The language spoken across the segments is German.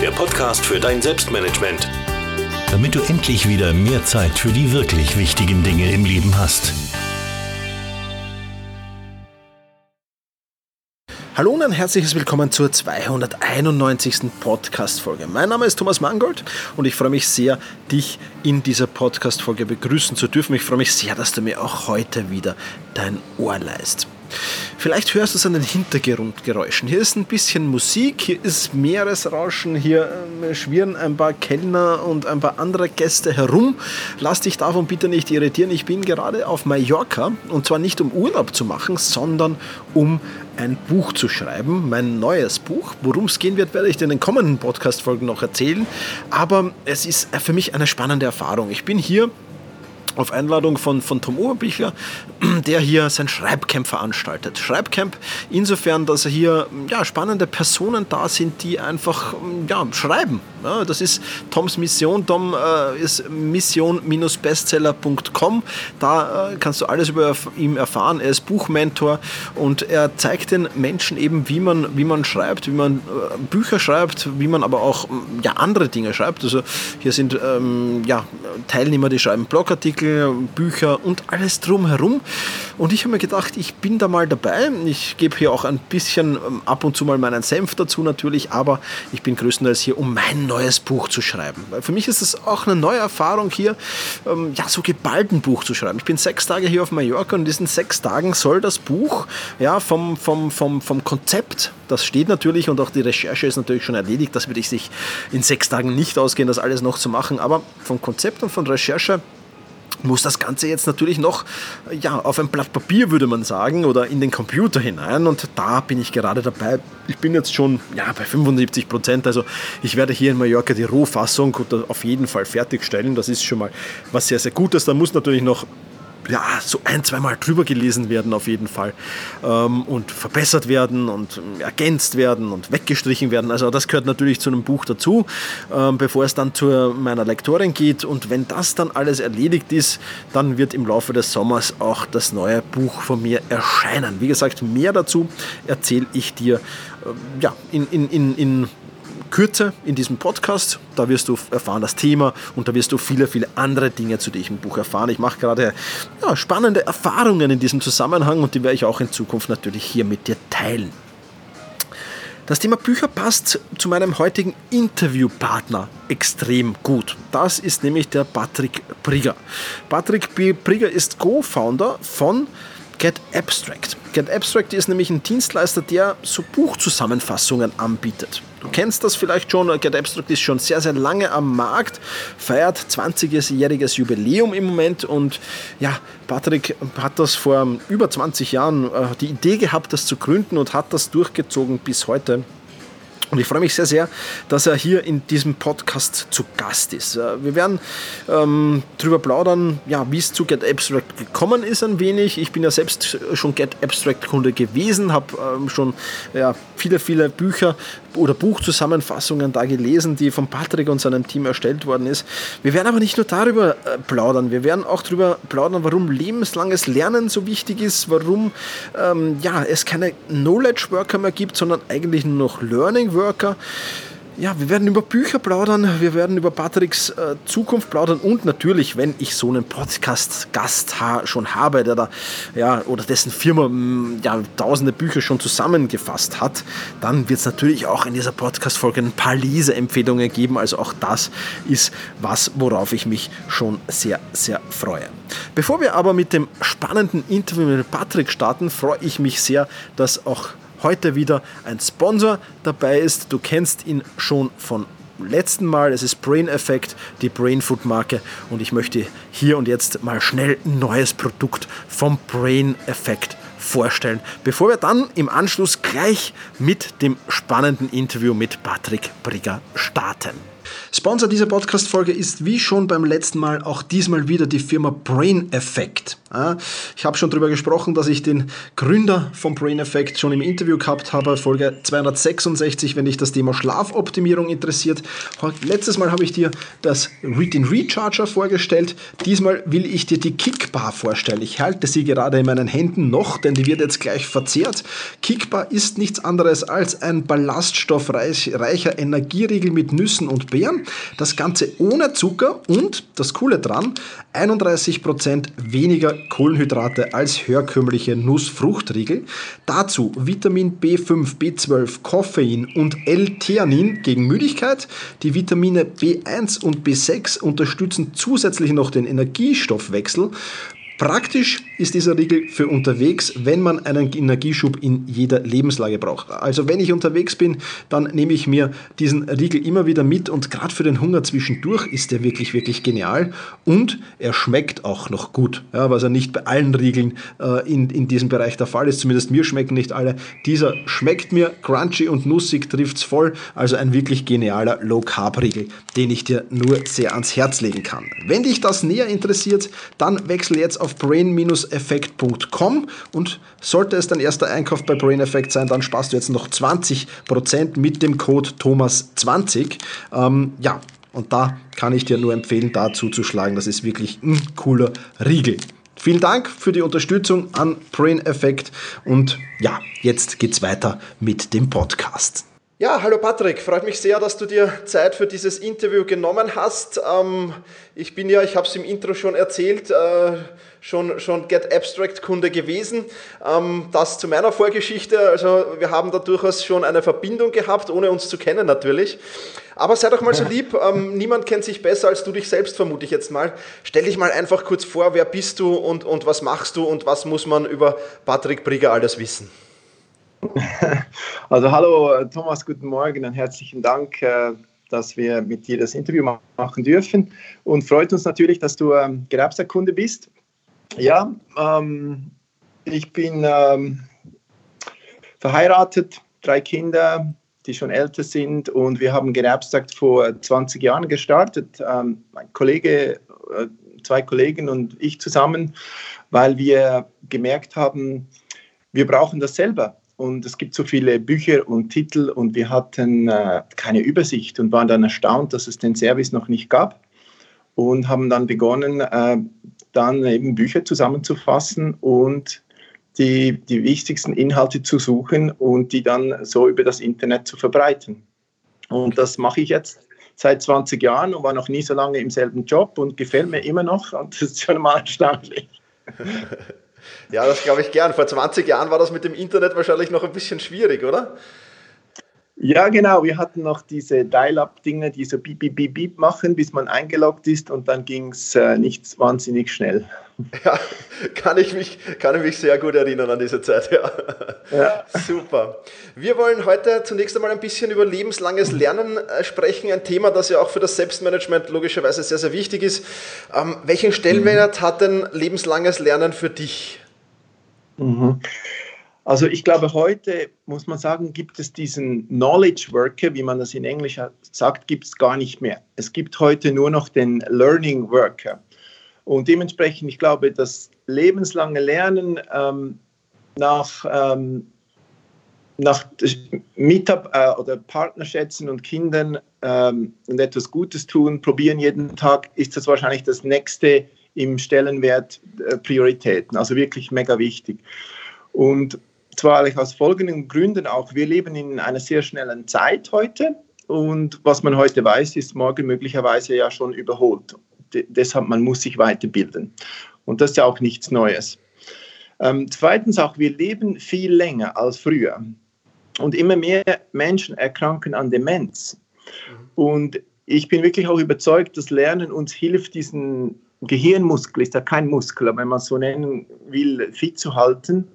der Podcast für dein Selbstmanagement. Damit du endlich wieder mehr Zeit für die wirklich wichtigen Dinge im Leben hast. Hallo und ein herzliches Willkommen zur 291. Podcast-Folge. Mein Name ist Thomas Mangold und ich freue mich sehr, dich in dieser Podcast-Folge begrüßen zu dürfen. Ich freue mich sehr, dass du mir auch heute wieder dein Ohr leist. Vielleicht hörst du es an den Hintergrundgeräuschen. Hier ist ein bisschen Musik, hier ist Meeresrauschen, hier äh, schwirren ein paar Kellner und ein paar andere Gäste herum. Lass dich davon bitte nicht irritieren. Ich bin gerade auf Mallorca und zwar nicht um Urlaub zu machen, sondern um ein Buch zu schreiben, mein neues Buch. Worum es gehen wird, werde ich dir in den kommenden Podcast-Folgen noch erzählen. Aber es ist für mich eine spannende Erfahrung. Ich bin hier auf Einladung von, von Tom Oberbichler, der hier sein Schreibcamp veranstaltet. Schreibcamp insofern, dass hier ja, spannende Personen da sind, die einfach ja, schreiben. Ja, das ist Toms Mission. Tom äh, ist mission-bestseller.com. Da äh, kannst du alles über ihn erfahren. Er ist Buchmentor und er zeigt den Menschen eben, wie man, wie man schreibt, wie man äh, Bücher schreibt, wie man aber auch ja, andere Dinge schreibt. Also hier sind ähm, ja, Teilnehmer, die schreiben Blogartikel, Bücher und alles drumherum. Und ich habe mir gedacht, ich bin da mal dabei. Ich gebe hier auch ein bisschen ähm, ab und zu mal meinen Senf dazu natürlich, aber ich bin größtenteils hier, um mein neues Buch zu schreiben. Für mich ist es auch eine neue Erfahrung hier, ähm, ja, so geballt ein Buch zu schreiben. Ich bin sechs Tage hier auf Mallorca und in diesen sechs Tagen soll das Buch ja, vom, vom, vom, vom Konzept, das steht natürlich und auch die Recherche ist natürlich schon erledigt, das würde ich sich in sechs Tagen nicht ausgehen, das alles noch zu machen, aber vom Konzept und von Recherche muss das Ganze jetzt natürlich noch ja, auf ein Blatt Papier, würde man sagen, oder in den Computer hinein. Und da bin ich gerade dabei. Ich bin jetzt schon ja, bei 75 Prozent. Also ich werde hier in Mallorca die Rohfassung auf jeden Fall fertigstellen. Das ist schon mal was sehr, sehr Gutes. Da muss natürlich noch ja, so ein, zweimal drüber gelesen werden auf jeden Fall ähm, und verbessert werden und ähm, ergänzt werden und weggestrichen werden. Also das gehört natürlich zu einem Buch dazu, ähm, bevor es dann zu meiner Lektorin geht. Und wenn das dann alles erledigt ist, dann wird im Laufe des Sommers auch das neue Buch von mir erscheinen. Wie gesagt, mehr dazu erzähle ich dir äh, ja, in, in, in, in Kürze in diesem Podcast. Da wirst du erfahren das Thema und da wirst du viele, viele andere Dinge zu diesem Buch erfahren. Ich mache gerade ja, spannende Erfahrungen in diesem Zusammenhang und die werde ich auch in Zukunft natürlich hier mit dir teilen. Das Thema Bücher passt zu meinem heutigen Interviewpartner extrem gut. Das ist nämlich der Patrick Brigger. Patrick Brigger ist Co-Founder von Get Abstract. Get Abstract ist nämlich ein Dienstleister, der so Buchzusammenfassungen anbietet. Du kennst das vielleicht schon, Get Abstract ist schon sehr, sehr lange am Markt, feiert 20-jähriges Jubiläum im Moment und ja, Patrick hat das vor über 20 Jahren äh, die Idee gehabt, das zu gründen und hat das durchgezogen bis heute. Und ich freue mich sehr, sehr, dass er hier in diesem Podcast zu Gast ist. Äh, wir werden ähm, darüber plaudern, ja, wie es zu Get Abstract gekommen ist ein wenig. Ich bin ja selbst schon Get Abstract Kunde gewesen, habe ähm, schon ja, viele, viele Bücher oder Buchzusammenfassungen da gelesen, die von Patrick und seinem Team erstellt worden ist. Wir werden aber nicht nur darüber äh, plaudern, wir werden auch darüber plaudern, warum lebenslanges Lernen so wichtig ist, warum ähm, ja, es keine Knowledge Worker mehr gibt, sondern eigentlich nur noch Learning Worker. Ja, wir werden über Bücher plaudern, wir werden über Patricks äh, Zukunft plaudern und natürlich, wenn ich so einen Podcast-Gast ha schon habe, der da, ja, oder dessen Firma ja, tausende Bücher schon zusammengefasst hat, dann wird es natürlich auch in dieser Podcast-Folge ein paar Leseempfehlungen geben. Also auch das ist was, worauf ich mich schon sehr, sehr freue. Bevor wir aber mit dem spannenden Interview mit Patrick starten, freue ich mich sehr, dass auch heute wieder ein Sponsor dabei ist. Du kennst ihn schon von letzten Mal. Es ist Brain Effect, die Brain Food Marke. Und ich möchte hier und jetzt mal schnell ein neues Produkt vom Brain Effect vorstellen, bevor wir dann im Anschluss gleich mit dem spannenden Interview mit Patrick Brigger starten. Sponsor dieser Podcast-Folge ist wie schon beim letzten Mal auch diesmal wieder die Firma Brain Effect. Ich habe schon darüber gesprochen, dass ich den Gründer von Brain Effect schon im Interview gehabt habe, Folge 266, wenn dich das Thema Schlafoptimierung interessiert. Letztes Mal habe ich dir das, den Recharger vorgestellt. Diesmal will ich dir die Kickbar vorstellen. Ich halte sie gerade in meinen Händen noch, denn die wird jetzt gleich verzehrt. Kickbar ist nichts anderes als ein ballaststoffreicher Energieriegel mit Nüssen und Beeren. Das Ganze ohne Zucker und, das Coole dran, 31% weniger Kohlenhydrate als herkömmliche Nussfruchtriegel. Dazu Vitamin B5, B12, Koffein und L-Theanin gegen Müdigkeit. Die Vitamine B1 und B6 unterstützen zusätzlich noch den Energiestoffwechsel. Praktisch ist dieser Riegel für unterwegs, wenn man einen Energieschub in jeder Lebenslage braucht. Also wenn ich unterwegs bin, dann nehme ich mir diesen Riegel immer wieder mit und gerade für den Hunger zwischendurch ist er wirklich, wirklich genial und er schmeckt auch noch gut, ja, was ja nicht bei allen Riegeln äh, in, in diesem Bereich der Fall ist. Zumindest mir schmecken nicht alle. Dieser schmeckt mir, crunchy und nussig trifft's voll. Also ein wirklich genialer Low-Carb-Riegel, den ich dir nur sehr ans Herz legen kann. Wenn dich das näher interessiert, dann wechsel jetzt auf auf brain-effekt.com und sollte es dein erster Einkauf bei Brain Effect sein, dann sparst du jetzt noch 20% mit dem Code Thomas20. Ähm, ja, und da kann ich dir nur empfehlen, da zuzuschlagen. Das ist wirklich ein cooler Riegel. Vielen Dank für die Unterstützung an Brain Effect und ja, jetzt geht's weiter mit dem Podcast. Ja, hallo Patrick, freut mich sehr, dass du dir Zeit für dieses Interview genommen hast. Ähm, ich bin ja, ich habe es im Intro schon erzählt, äh, schon, schon Get Abstract Kunde gewesen. Ähm, das zu meiner Vorgeschichte. Also wir haben da durchaus schon eine Verbindung gehabt, ohne uns zu kennen natürlich. Aber sei doch mal so lieb, ähm, niemand kennt sich besser als du dich selbst, vermute ich jetzt mal. Stell dich mal einfach kurz vor, wer bist du und, und was machst du und was muss man über Patrick Brigger alles wissen? Also hallo Thomas, guten Morgen und herzlichen Dank, äh, dass wir mit dir das Interview machen dürfen und freut uns natürlich, dass du ähm, bist. Ja, ähm, ich bin ähm, verheiratet, drei Kinder, die schon älter sind und wir haben Gewerbstag vor 20 Jahren gestartet. Ähm, mein Kollege, äh, zwei Kollegen und ich zusammen, weil wir gemerkt haben, wir brauchen das selber. Und es gibt so viele Bücher und Titel und wir hatten äh, keine Übersicht und waren dann erstaunt, dass es den Service noch nicht gab und haben dann begonnen, äh, dann eben Bücher zusammenzufassen und die, die wichtigsten Inhalte zu suchen und die dann so über das Internet zu verbreiten. Und das mache ich jetzt seit 20 Jahren und war noch nie so lange im selben Job und gefällt mir immer noch und das ist schon mal erstaunlich. Ja, das glaube ich gern. Vor 20 Jahren war das mit dem Internet wahrscheinlich noch ein bisschen schwierig, oder? Ja, genau. Wir hatten noch diese Dial-Up-Dinge, die so beep, beep, beep, beep machen, bis man eingeloggt ist und dann ging es äh, nicht wahnsinnig schnell. Ja, kann ich, mich, kann ich mich sehr gut erinnern an diese Zeit, ja. ja. Super. Wir wollen heute zunächst einmal ein bisschen über lebenslanges Lernen äh, sprechen, ein Thema, das ja auch für das Selbstmanagement logischerweise sehr, sehr wichtig ist. Ähm, welchen Stellenwert mhm. hat denn lebenslanges Lernen für dich? Mhm. Also ich glaube, heute muss man sagen, gibt es diesen Knowledge Worker, wie man das in Englisch sagt, gibt es gar nicht mehr. Es gibt heute nur noch den Learning Worker. Und dementsprechend, ich glaube, das lebenslange Lernen ähm, nach, ähm, nach Mitab äh, oder Partnerschätzen und Kindern ähm, und etwas Gutes tun, probieren jeden Tag, ist das wahrscheinlich das nächste im Stellenwert äh, Prioritäten. Also wirklich mega wichtig. Und zwar aus folgenden Gründen auch. Wir leben in einer sehr schnellen Zeit heute und was man heute weiß, ist morgen möglicherweise ja schon überholt. De deshalb, man muss sich weiterbilden. Und das ist ja auch nichts Neues. Ähm, zweitens auch, wir leben viel länger als früher. Und immer mehr Menschen erkranken an Demenz. Mhm. Und ich bin wirklich auch überzeugt, dass Lernen uns hilft, diesen Gehirnmuskel, ist ja kein Muskel, aber wenn man es so nennen will, fit zu halten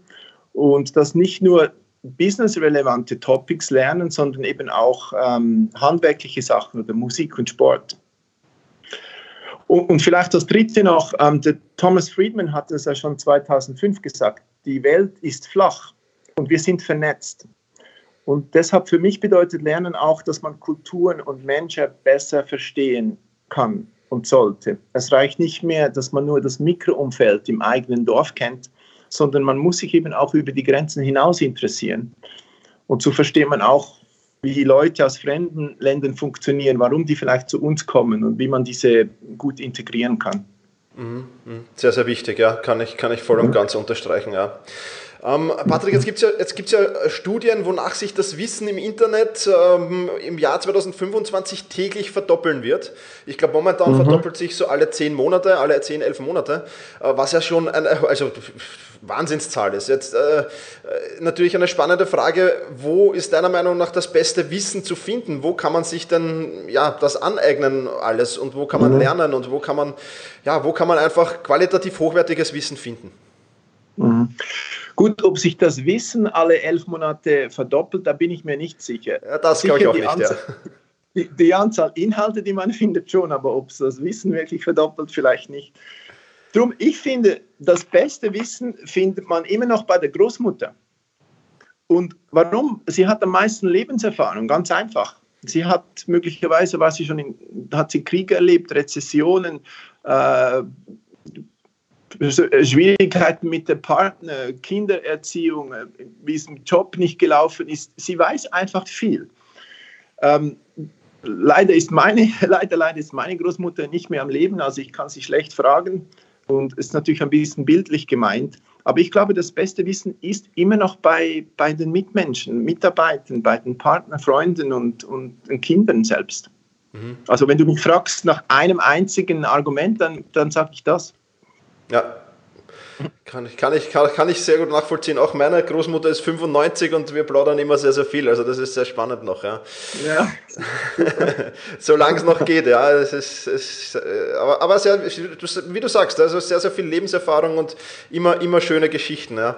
und das nicht nur businessrelevante Topics lernen, sondern eben auch ähm, handwerkliche Sachen oder Musik und Sport. Und, und vielleicht das Dritte noch, ähm, der Thomas Friedman hat es ja schon 2005 gesagt, die Welt ist flach und wir sind vernetzt. Und deshalb für mich bedeutet Lernen auch, dass man Kulturen und Menschen besser verstehen kann und sollte. Es reicht nicht mehr, dass man nur das Mikroumfeld im eigenen Dorf kennt, sondern man muss sich eben auch über die Grenzen hinaus interessieren. Und so versteht man auch, wie die Leute aus fremden Ländern funktionieren, warum die vielleicht zu uns kommen und wie man diese gut integrieren kann. Mhm, mhm. Sehr, sehr wichtig, ja, kann ich, kann ich voll und mhm. ganz unterstreichen, ja. Ähm, Patrick, jetzt gibt es ja, ja Studien, wonach sich das Wissen im Internet ähm, im Jahr 2025 täglich verdoppeln wird. Ich glaube, momentan mhm. verdoppelt sich so alle zehn Monate, alle zehn, elf Monate, äh, was ja schon ein, also Wahnsinnszahl ist. Jetzt äh, äh, natürlich eine spannende Frage, wo ist deiner Meinung nach das beste Wissen zu finden? Wo kann man sich denn ja, das aneignen alles und wo kann man mhm. lernen und wo kann man, ja, wo kann man einfach qualitativ hochwertiges Wissen finden? Mhm. Gut, ob sich das Wissen alle elf Monate verdoppelt, da bin ich mir nicht sicher. Ja, das glaube ich auch nicht. Anzahl, ja. die, die, Anzahl Inhalte, die man findet, schon, aber ob es das Wissen wirklich verdoppelt, vielleicht nicht. Drum, ich finde, das beste Wissen findet man immer noch bei der Großmutter. Und warum? Sie hat am meisten Lebenserfahrung, ganz einfach. Sie hat möglicherweise, war sie schon in, hat sie Kriege erlebt, Rezessionen, äh, Schwierigkeiten mit dem Partner, Kindererziehung, wie es im Job nicht gelaufen ist. Sie weiß einfach viel. Ähm, leider ist meine, leider, leider ist meine Großmutter nicht mehr am Leben, also ich kann sie schlecht fragen und es ist natürlich ein bisschen bildlich gemeint. Aber ich glaube, das beste Wissen ist immer noch bei, bei den Mitmenschen, Mitarbeitern, bei den Partnern, Freunden und, und den Kindern selbst. Mhm. Also wenn du mich fragst nach einem einzigen Argument, dann, dann sage ich das. Ja, kann ich, kann, ich, kann, kann ich sehr gut nachvollziehen. Auch meine Großmutter ist 95 und wir plaudern immer sehr, sehr viel. Also das ist sehr spannend noch, ja. ja. Solange es noch geht, ja. Es ist, es, äh, aber aber sehr, wie du sagst, also sehr, sehr viel Lebenserfahrung und immer, immer schöne Geschichten, ja.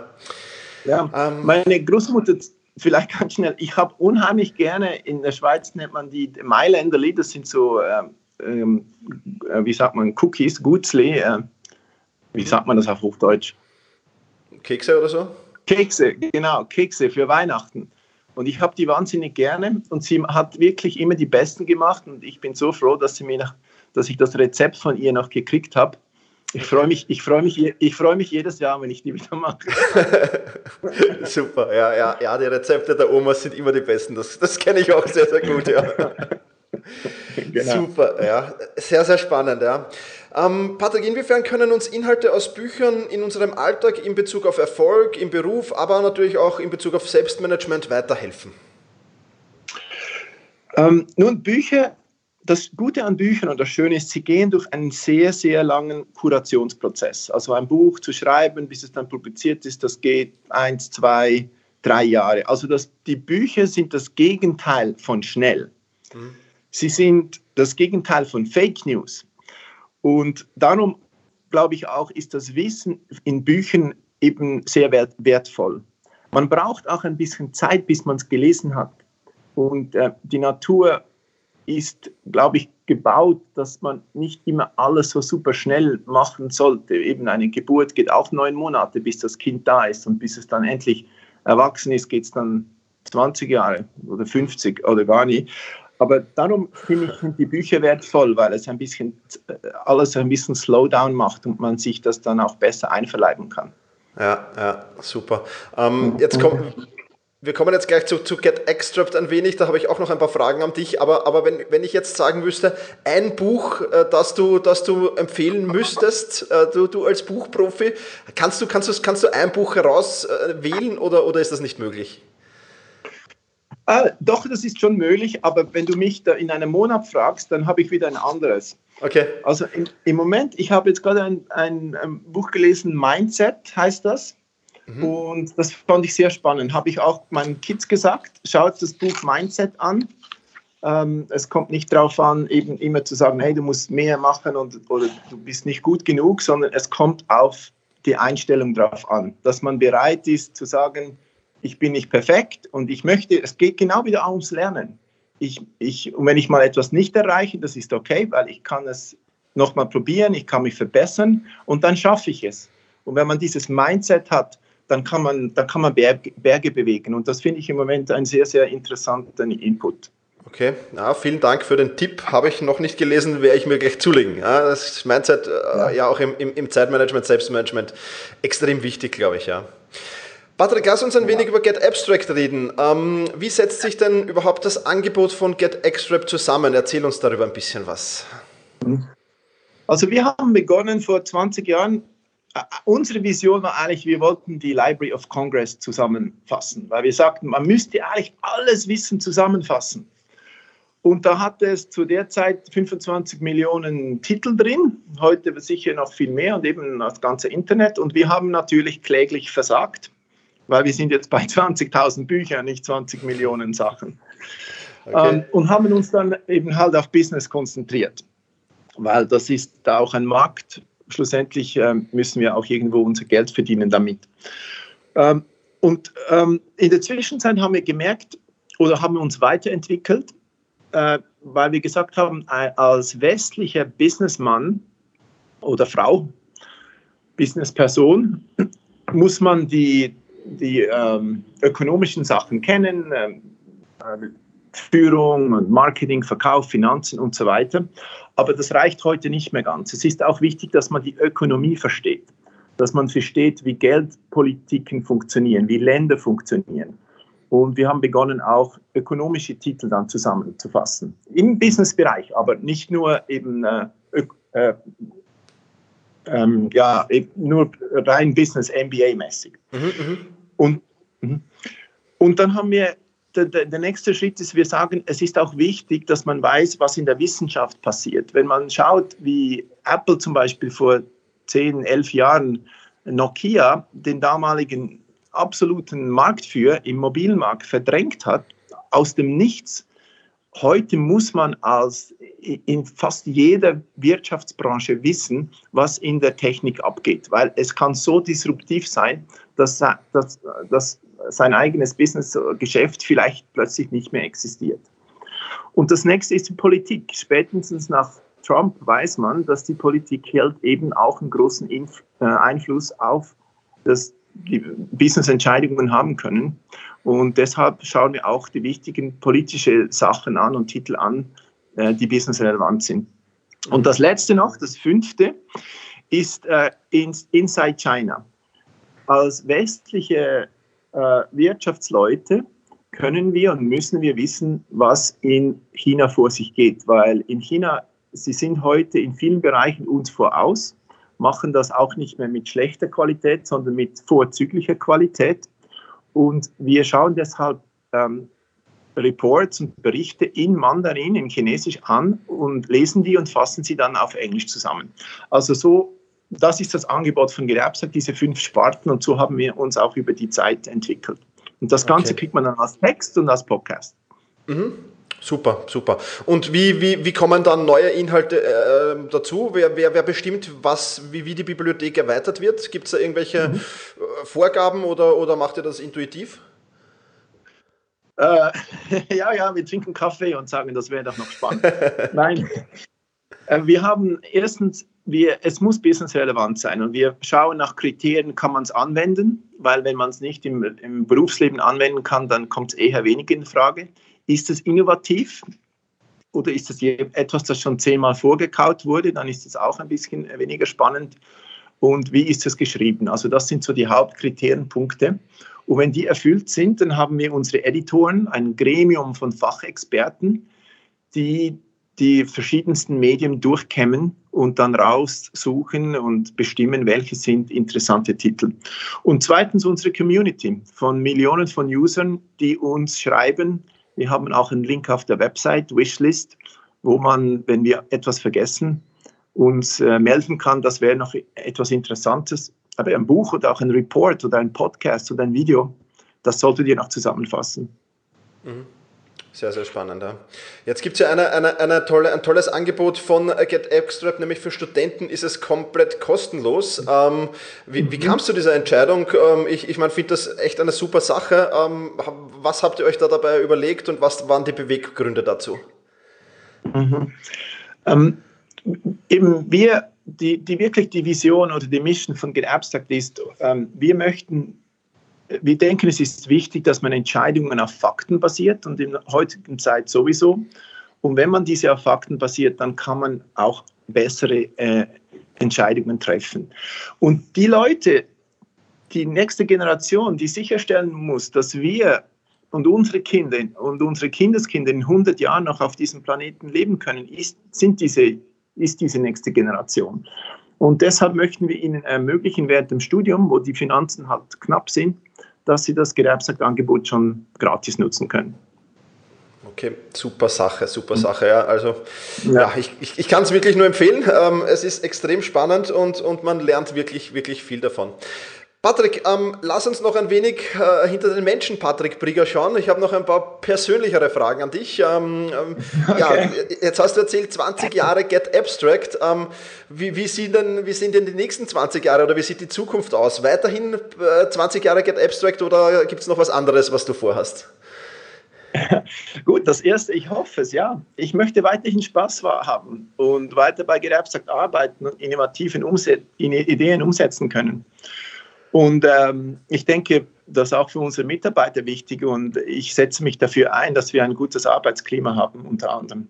Ja, ähm, meine Großmutter, vielleicht ganz schnell, ich habe unheimlich gerne, in der Schweiz nennt man die Mailänderli, das sind so, ähm, äh, wie sagt man, Cookies, Gutzli, äh, wie sagt man das auf Hochdeutsch? Kekse oder so? Kekse, genau, Kekse für Weihnachten. Und ich habe die wahnsinnig gerne und sie hat wirklich immer die besten gemacht und ich bin so froh, dass, sie mir nach, dass ich das Rezept von ihr noch gekriegt habe. Ich freue mich, ich freue mich, ich freue mich jedes Jahr, wenn ich die wieder mache. Super, ja, ja, ja, die Rezepte der Oma sind immer die besten. Das, das kenne ich auch sehr, sehr gut, ja. Genau. Super, ja, sehr, sehr spannend, ja. Ähm, Patrick, inwiefern können uns Inhalte aus Büchern in unserem Alltag in Bezug auf Erfolg, im Beruf, aber natürlich auch in Bezug auf Selbstmanagement weiterhelfen? Ähm, nun, Bücher, das Gute an Büchern und das Schöne ist, sie gehen durch einen sehr, sehr langen Kurationsprozess. Also ein Buch zu schreiben, bis es dann publiziert ist, das geht eins, zwei, drei Jahre. Also das, die Bücher sind das Gegenteil von schnell. Mhm. Sie sind das Gegenteil von Fake News. Und darum glaube ich auch, ist das Wissen in Büchern eben sehr wert, wertvoll. Man braucht auch ein bisschen Zeit, bis man es gelesen hat. Und äh, die Natur ist, glaube ich, gebaut, dass man nicht immer alles so super schnell machen sollte. Eben eine Geburt geht auch neun Monate, bis das Kind da ist und bis es dann endlich erwachsen ist, geht es dann 20 Jahre oder 50 oder gar nie. Aber darum finde ich die Bücher wertvoll, weil es ein bisschen äh, alles ein bisschen Slowdown macht und man sich das dann auch besser einverleiben kann. Ja, ja, super. Ähm, jetzt kommt, wir kommen jetzt gleich zu, zu Get Extract ein wenig, da habe ich auch noch ein paar Fragen an dich, aber, aber wenn, wenn ich jetzt sagen müsste, ein Buch, äh, das, du, das du empfehlen müsstest, äh, du, du als Buchprofi, kannst du, kannst, du, kannst du ein Buch herauswählen oder, oder ist das nicht möglich? Äh, doch, das ist schon möglich, aber wenn du mich da in einem Monat fragst, dann habe ich wieder ein anderes. Okay. Also im, im Moment, ich habe jetzt gerade ein, ein, ein Buch gelesen, Mindset heißt das. Mhm. Und das fand ich sehr spannend. Habe ich auch meinen Kids gesagt, schaut das Buch Mindset an. Ähm, es kommt nicht darauf an, eben immer zu sagen, hey, du musst mehr machen und, oder du bist nicht gut genug, sondern es kommt auf die Einstellung drauf an, dass man bereit ist zu sagen, ich bin nicht perfekt und ich möchte, es geht genau wieder ums Lernen. Ich, ich, und wenn ich mal etwas nicht erreiche, das ist okay, weil ich kann es nochmal probieren, ich kann mich verbessern und dann schaffe ich es. Und wenn man dieses Mindset hat, dann kann man, dann kann man Berge, Berge bewegen. Und das finde ich im Moment einen sehr, sehr interessanten Input. Okay, ja, vielen Dank für den Tipp. Habe ich noch nicht gelesen, werde ich mir gleich zulegen. Ja, das Mindset äh, ja. ja auch im, im, im, Zeitmanagement, Selbstmanagement extrem wichtig, glaube ich, ja. Patrick, lass uns ein ja. wenig über Get Abstract reden. Ähm, wie setzt sich denn überhaupt das Angebot von Get Abstract zusammen? Erzähl uns darüber ein bisschen was. Also wir haben begonnen vor 20 Jahren unsere Vision war eigentlich, wir wollten die Library of Congress zusammenfassen, weil wir sagten, man müsste eigentlich alles Wissen zusammenfassen. Und da hatte es zu der Zeit 25 Millionen Titel drin, heute sicher noch viel mehr und eben das ganze Internet. Und wir haben natürlich kläglich versagt, weil wir sind jetzt bei 20.000 Büchern, nicht 20 Millionen Sachen. Okay. Ähm, und haben uns dann eben halt auf Business konzentriert, weil das ist da auch ein Markt, schlussendlich äh, müssen wir auch irgendwo unser Geld verdienen damit. Ähm, und ähm, in der Zwischenzeit haben wir gemerkt oder haben wir uns weiterentwickelt, äh, weil wir gesagt haben, äh, als westlicher Businessmann oder Frau, Businessperson, muss man die, die ähm, ökonomischen Sachen kennen, ähm, äh, Führung und Marketing, Verkauf, Finanzen und so weiter. Aber das reicht heute nicht mehr ganz. Es ist auch wichtig, dass man die Ökonomie versteht, dass man versteht, wie Geldpolitiken funktionieren, wie Länder funktionieren. Und wir haben begonnen, auch ökonomische Titel dann zusammenzufassen. Im Businessbereich, aber nicht nur eben äh, äh, ähm, ja, nur rein Business MBA-mäßig. Mhm, mhm, und, mhm. und dann haben wir der, der, nächste Schritt ist, wir sagen, es ist auch wichtig, dass man weiß, was in der Wissenschaft passiert. Wenn man schaut, wie Apple zum Beispiel vor 10, 11 Jahren Nokia, den damaligen absoluten Marktführer im Mobilmarkt, verdrängt hat, aus dem Nichts. Heute muss man als in fast jeder Wirtschaftsbranche wissen, was in der Technik abgeht, weil es kann so disruptiv sein, dass, dass, dass sein eigenes Business-Geschäft vielleicht plötzlich nicht mehr existiert. Und das nächste ist die Politik. Spätestens nach Trump weiß man, dass die Politik hält eben auch einen großen äh, Einfluss auf das, die Business-Entscheidungen haben können. Und deshalb schauen wir auch die wichtigen politischen Sachen an und Titel an, äh, die businessrelevant sind. Und das letzte noch, das fünfte, ist äh, Inside China. Als westliche äh, Wirtschaftsleute können wir und müssen wir wissen, was in China vor sich geht, weil in China, sie sind heute in vielen Bereichen uns voraus, machen das auch nicht mehr mit schlechter Qualität, sondern mit vorzüglicher Qualität. Und wir schauen deshalb ähm, Reports und Berichte in Mandarin, in Chinesisch an und lesen die und fassen sie dann auf Englisch zusammen. Also so das ist das Angebot von Gewerbsat, diese fünf Sparten und so haben wir uns auch über die Zeit entwickelt. Und das Ganze okay. kriegt man dann als Text und als Podcast. Mhm. Super, super. Und wie, wie, wie kommen dann neue Inhalte äh, dazu? Wer, wer, wer bestimmt, was, wie, wie die Bibliothek erweitert wird? Gibt es da irgendwelche mhm. Äh, Vorgaben oder, oder macht ihr das intuitiv? Äh, ja, ja, wir trinken Kaffee und sagen, das wäre doch noch spannend. Nein, äh, wir haben erstens, wir, es muss businessrelevant sein und wir schauen nach Kriterien, kann man es anwenden, weil wenn man es nicht im, im Berufsleben anwenden kann, dann kommt es eher weniger in Frage. Ist es innovativ oder ist es etwas, das schon zehnmal vorgekaut wurde? Dann ist es auch ein bisschen weniger spannend. Und wie ist es geschrieben? Also das sind so die Hauptkriterienpunkte. Und wenn die erfüllt sind, dann haben wir unsere Editoren, ein Gremium von Fachexperten, die die verschiedensten Medien durchkämmen und dann raussuchen und bestimmen, welche sind interessante Titel. Und zweitens unsere Community von Millionen von Usern, die uns schreiben, wir haben auch einen Link auf der Website, Wishlist, wo man, wenn wir etwas vergessen, uns äh, melden kann, das wäre noch etwas Interessantes. Aber ein Buch oder auch ein Report oder ein Podcast oder ein Video, das solltet ihr noch zusammenfassen. Mhm. Sehr, sehr spannend. Ja. Jetzt gibt es ja eine, eine, eine tolle, ein tolles Angebot von Get Extract, nämlich für Studenten ist es komplett kostenlos. Ähm, wie, wie mhm. kamst du dieser Entscheidung? Ähm, ich ich meine, finde das echt eine super Sache. Ähm, was habt ihr euch da dabei überlegt und was waren die Beweggründe dazu? Mhm. Ähm, eben wir, die, die wirklich die Vision oder die Mission von Get Abstract ist, ähm, wir möchten wir denken, es ist wichtig, dass man Entscheidungen auf Fakten basiert und in der heutigen Zeit sowieso. Und wenn man diese auf Fakten basiert, dann kann man auch bessere äh, Entscheidungen treffen. Und die Leute, die nächste Generation, die sicherstellen muss, dass wir und unsere Kinder und unsere Kindeskinder in 100 Jahren noch auf diesem Planeten leben können, ist, sind diese, ist diese nächste Generation. Und deshalb möchten wir ihnen ermöglichen, während dem Studium, wo die Finanzen halt knapp sind, dass sie das Gewerbsaktangebot schon gratis nutzen können. Okay, super Sache, super Sache. Ja, also ja, ja ich, ich, ich kann es wirklich nur empfehlen. Ähm, es ist extrem spannend und, und man lernt wirklich, wirklich viel davon. Patrick, ähm, lass uns noch ein wenig äh, hinter den Menschen Patrick Brieger schauen. Ich habe noch ein paar persönlichere Fragen an dich. Ähm, ähm okay. ja, jetzt hast du erzählt, 20 Jahre Get Abstract. Ähm, wie, wie, sind denn, wie sind denn die nächsten 20 Jahre oder wie sieht die Zukunft aus? Weiterhin äh, 20 Jahre Get Abstract oder gibt es noch was anderes, was du vorhast? Gut, das erste, ich hoffe es, ja. Ich möchte weiterhin Spaß haben und weiter bei Get Abstract arbeiten und innovativen Umset Ideen umsetzen können. Und ähm, ich denke, das ist auch für unsere Mitarbeiter wichtig und ich setze mich dafür ein, dass wir ein gutes Arbeitsklima haben, unter anderem.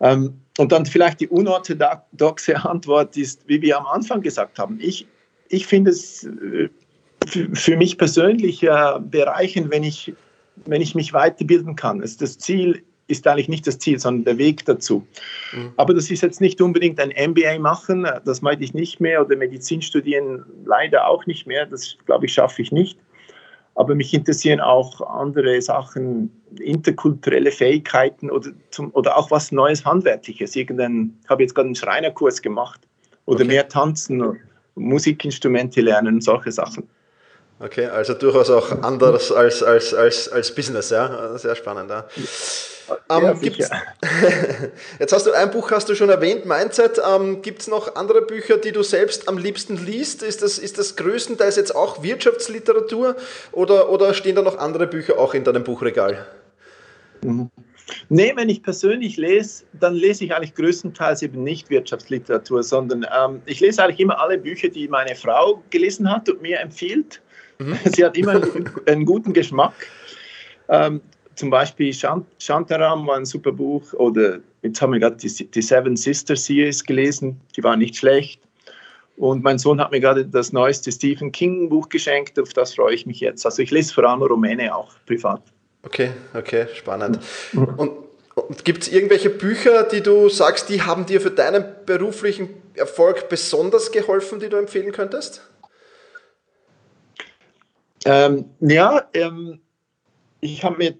Ähm, und dann vielleicht die unorthodoxe Antwort ist, wie wir am Anfang gesagt haben, ich, ich finde es äh, für mich persönlich äh, bereichend, wenn ich, wenn ich mich weiterbilden kann. Das Ziel ist eigentlich nicht das Ziel, sondern der Weg dazu. Mhm. Aber das ist jetzt nicht unbedingt ein MBA machen, das meinte ich nicht mehr, oder Medizin studieren leider auch nicht mehr, das glaube ich schaffe ich nicht. Aber mich interessieren auch andere Sachen, interkulturelle Fähigkeiten oder, zum, oder auch was Neues Handwerkliches. Irgendein, ich habe jetzt gerade einen Schreinerkurs gemacht oder okay. mehr tanzen, Musikinstrumente lernen, solche Sachen. Okay, also durchaus auch anders als, als, als, als Business, ja. Sehr spannend. Ja. Ähm, Jetzt hast du ein Buch, hast du schon erwähnt, Mindset. Ähm, Gibt es noch andere Bücher, die du selbst am liebsten liest? Ist das, ist das größtenteils jetzt auch Wirtschaftsliteratur oder, oder stehen da noch andere Bücher auch in deinem Buchregal? Mhm. Nee, wenn ich persönlich lese, dann lese ich eigentlich größtenteils eben nicht Wirtschaftsliteratur, sondern ähm, ich lese eigentlich immer alle Bücher, die meine Frau gelesen hat und mir empfiehlt. Mhm. Sie hat immer einen, einen guten Geschmack. Ähm, zum Beispiel Shantaram war ein super Buch oder jetzt haben wir gerade die, die Seven Sisters Series gelesen, die war nicht schlecht. Und mein Sohn hat mir gerade das neueste Stephen King Buch geschenkt, auf das freue ich mich jetzt. Also ich lese vor allem Rumäne auch privat. Okay, okay, spannend. Und, und gibt es irgendwelche Bücher, die du sagst, die haben dir für deinen beruflichen Erfolg besonders geholfen, die du empfehlen könntest? Ähm, ja, ähm, ich habe mir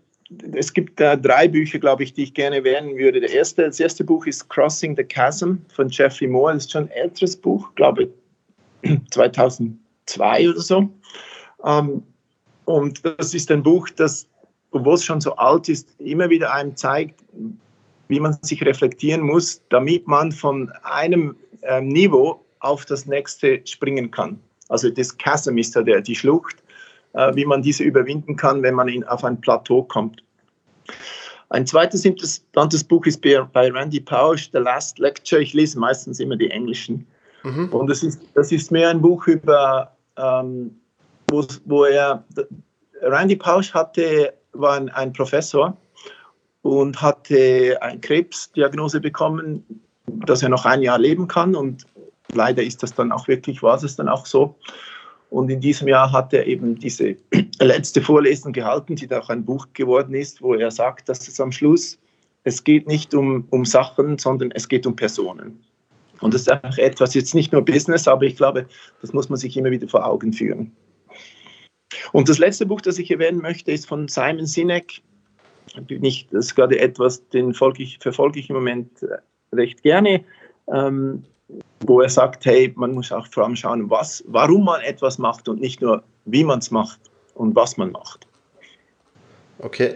es gibt äh, drei Bücher, glaube ich, die ich gerne erwähnen würde. Der erste, das erste Buch ist Crossing the Chasm von Jeffrey Moore. Das ist schon ein älteres Buch, glaube ich, 2002 oder so. Ähm, Und das ist ein Buch, das, obwohl es schon so alt ist, immer wieder einem zeigt, wie man sich reflektieren muss, damit man von einem ähm, Niveau auf das nächste springen kann. Also das Chasm ist ja der, die Schlucht, äh, wie man diese überwinden kann, wenn man in, auf ein Plateau kommt. Ein zweites interessantes Buch ist bei Randy Pausch, The Last Lecture. Ich lese meistens immer die englischen. Mhm. Und das ist, das ist mehr ein Buch über, ähm, wo, wo er, Randy Pausch hatte, war ein, ein Professor und hatte eine Krebsdiagnose bekommen, dass er noch ein Jahr leben kann. Und leider ist das dann auch wirklich, war es dann auch so. Und in diesem Jahr hat er eben diese letzte Vorlesung gehalten, die da auch ein Buch geworden ist, wo er sagt, dass es am Schluss, es geht nicht um, um Sachen, sondern es geht um Personen. Und das ist einfach etwas, jetzt nicht nur Business, aber ich glaube, das muss man sich immer wieder vor Augen führen. Und das letzte Buch, das ich erwähnen möchte, ist von Simon Sinek. das ist gerade etwas, den ich, verfolge ich im Moment äh, recht gerne. Ähm, wo er sagt, hey, man muss auch vor allem schauen, was, warum man etwas macht und nicht nur, wie man es macht und was man macht. Okay,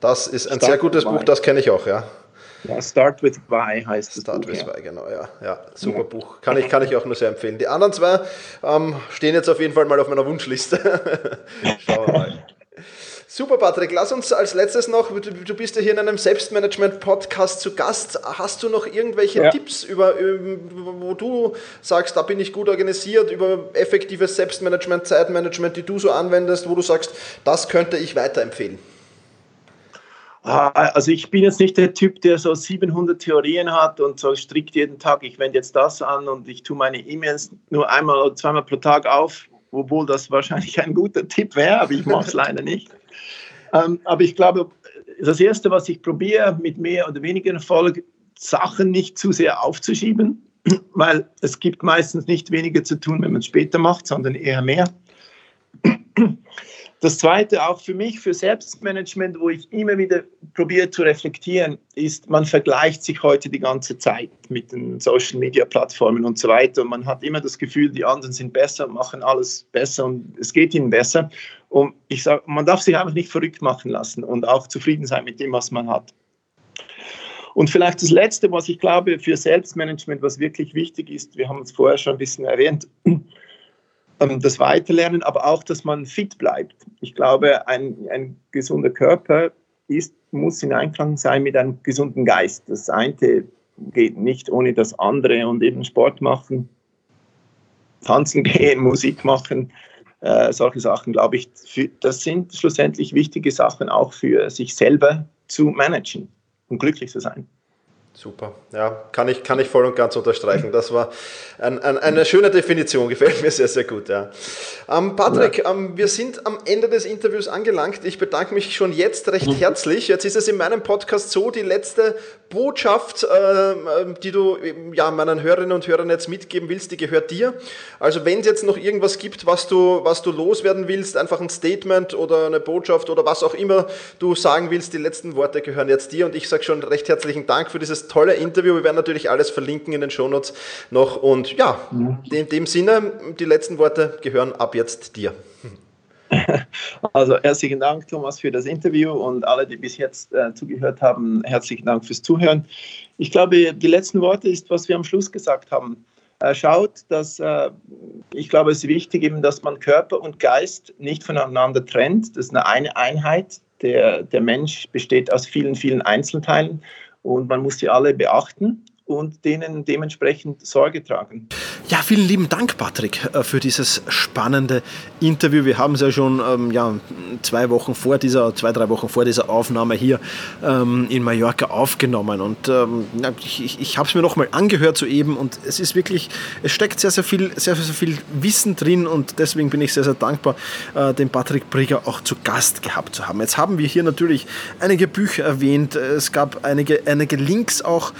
das ist ein Start sehr gutes Buch, das kenne ich auch, ja. Ja, Start with Why heißt es. Start Buch, with ja. Why, genau, ja. ja super ja. Buch. Kann ich, kann ich auch nur sehr empfehlen. Die anderen zwei ähm, stehen jetzt auf jeden Fall mal auf meiner Wunschliste. Schauen wir mal. Super, Patrick. Lass uns als letztes noch, du bist ja hier in einem Selbstmanagement-Podcast zu Gast. Hast du noch irgendwelche ja. Tipps, über, wo du sagst, da bin ich gut organisiert, über effektives Selbstmanagement, Zeitmanagement, die du so anwendest, wo du sagst, das könnte ich weiterempfehlen? Ah, also ich bin jetzt nicht der Typ, der so 700 Theorien hat und so strikt jeden Tag, ich wende jetzt das an und ich tue meine E-Mails nur einmal oder zweimal pro Tag auf, obwohl das wahrscheinlich ein guter Tipp wäre, aber ich mache es leider nicht. Ähm, aber ich glaube, das Erste, was ich probiere, mit mehr oder weniger Erfolg, Sachen nicht zu sehr aufzuschieben, weil es gibt meistens nicht weniger zu tun, wenn man es später macht, sondern eher mehr. Das Zweite, auch für mich, für Selbstmanagement, wo ich immer wieder probiere zu reflektieren, ist, man vergleicht sich heute die ganze Zeit mit den Social-Media-Plattformen und so weiter. Und man hat immer das Gefühl, die anderen sind besser, machen alles besser und es geht ihnen besser. Und ich sage, man darf sich einfach nicht verrückt machen lassen und auch zufrieden sein mit dem, was man hat. Und vielleicht das Letzte, was ich glaube für Selbstmanagement, was wirklich wichtig ist, wir haben es vorher schon ein bisschen erwähnt, das Weiterlernen, aber auch, dass man fit bleibt. Ich glaube, ein, ein gesunder Körper ist, muss in Einklang sein mit einem gesunden Geist. Das eine geht nicht ohne das andere und eben Sport machen, tanzen gehen, Musik machen, äh, solche Sachen, glaube ich, für, das sind schlussendlich wichtige Sachen auch für sich selber zu managen und glücklich zu sein. Super, ja, kann ich, kann ich voll und ganz unterstreichen. Das war ein, ein, eine schöne Definition, gefällt mir sehr, sehr gut. Ja. Ähm, Patrick, ja. ähm, wir sind am Ende des Interviews angelangt. Ich bedanke mich schon jetzt recht mhm. herzlich. Jetzt ist es in meinem Podcast so, die letzte Botschaft, äh, die du ja, meinen Hörerinnen und Hörern jetzt mitgeben willst, die gehört dir. Also wenn es jetzt noch irgendwas gibt, was du, was du loswerden willst, einfach ein Statement oder eine Botschaft oder was auch immer du sagen willst, die letzten Worte gehören jetzt dir. Und ich sage schon recht herzlichen Dank für dieses tolle Interview. Wir werden natürlich alles verlinken in den Shownotes noch. Und ja, in dem Sinne, die letzten Worte gehören ab jetzt dir. Also herzlichen Dank, Thomas, für das Interview und alle, die bis jetzt äh, zugehört haben, herzlichen Dank fürs Zuhören. Ich glaube, die letzten Worte ist, was wir am Schluss gesagt haben. Äh, schaut, dass äh, ich glaube, es ist wichtig, eben, dass man Körper und Geist nicht voneinander trennt. Das ist eine, Einheit. Der, der Mensch besteht aus vielen, vielen Einzelteilen und man muss sie alle beachten und denen dementsprechend Sorge tragen. Ja, vielen lieben Dank, Patrick, äh, für dieses spannende Interview. Wir haben es ja schon ähm, ja, zwei Wochen vor dieser, zwei, drei Wochen vor dieser Aufnahme hier ähm, in Mallorca aufgenommen. Und ähm, ich, ich habe es mir nochmal angehört soeben und es ist wirklich, es steckt sehr, sehr viel, sehr, sehr viel Wissen drin und deswegen bin ich sehr, sehr dankbar, äh, den Patrick Brigger auch zu Gast gehabt zu haben. Jetzt haben wir hier natürlich einige Bücher erwähnt, es gab einige, einige Links auch.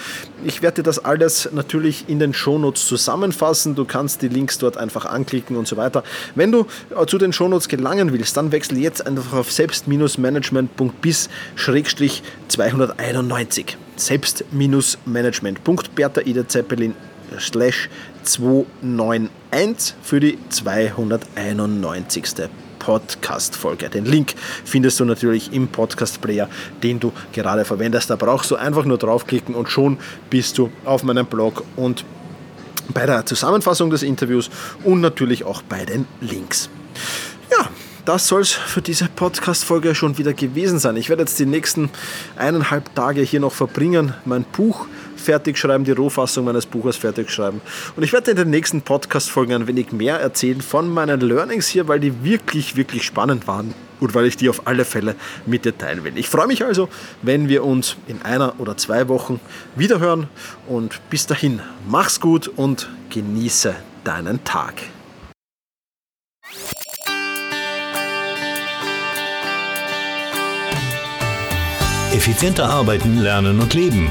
Ich werde das alles natürlich in den Shownotes zusammenfassen. Du kannst die Links dort einfach anklicken und so weiter. Wenn du äh, zu den Shownotes gelangen willst, dann wechsel jetzt einfach auf selbst-management.bis-291. Selbst-management.bertha Ida Zeppelin slash 291 für die 291. Podcast-Folge. Den Link findest du natürlich im Podcast-Player, den du gerade verwendest. Da brauchst du einfach nur draufklicken und schon bist du auf meinem Blog und bei der Zusammenfassung des Interviews und natürlich auch bei den Links. Ja, das soll es für diese Podcast-Folge schon wieder gewesen sein. Ich werde jetzt die nächsten eineinhalb Tage hier noch verbringen, mein Buch fertig schreiben, die Rohfassung meines Buches fertig schreiben. Und ich werde in den nächsten Podcast-Folgen ein wenig mehr erzählen von meinen Learnings hier, weil die wirklich, wirklich spannend waren und weil ich die auf alle Fälle mit dir teilen will. Ich freue mich also, wenn wir uns in einer oder zwei Wochen wiederhören und bis dahin mach's gut und genieße deinen Tag. Effizienter arbeiten, lernen und leben.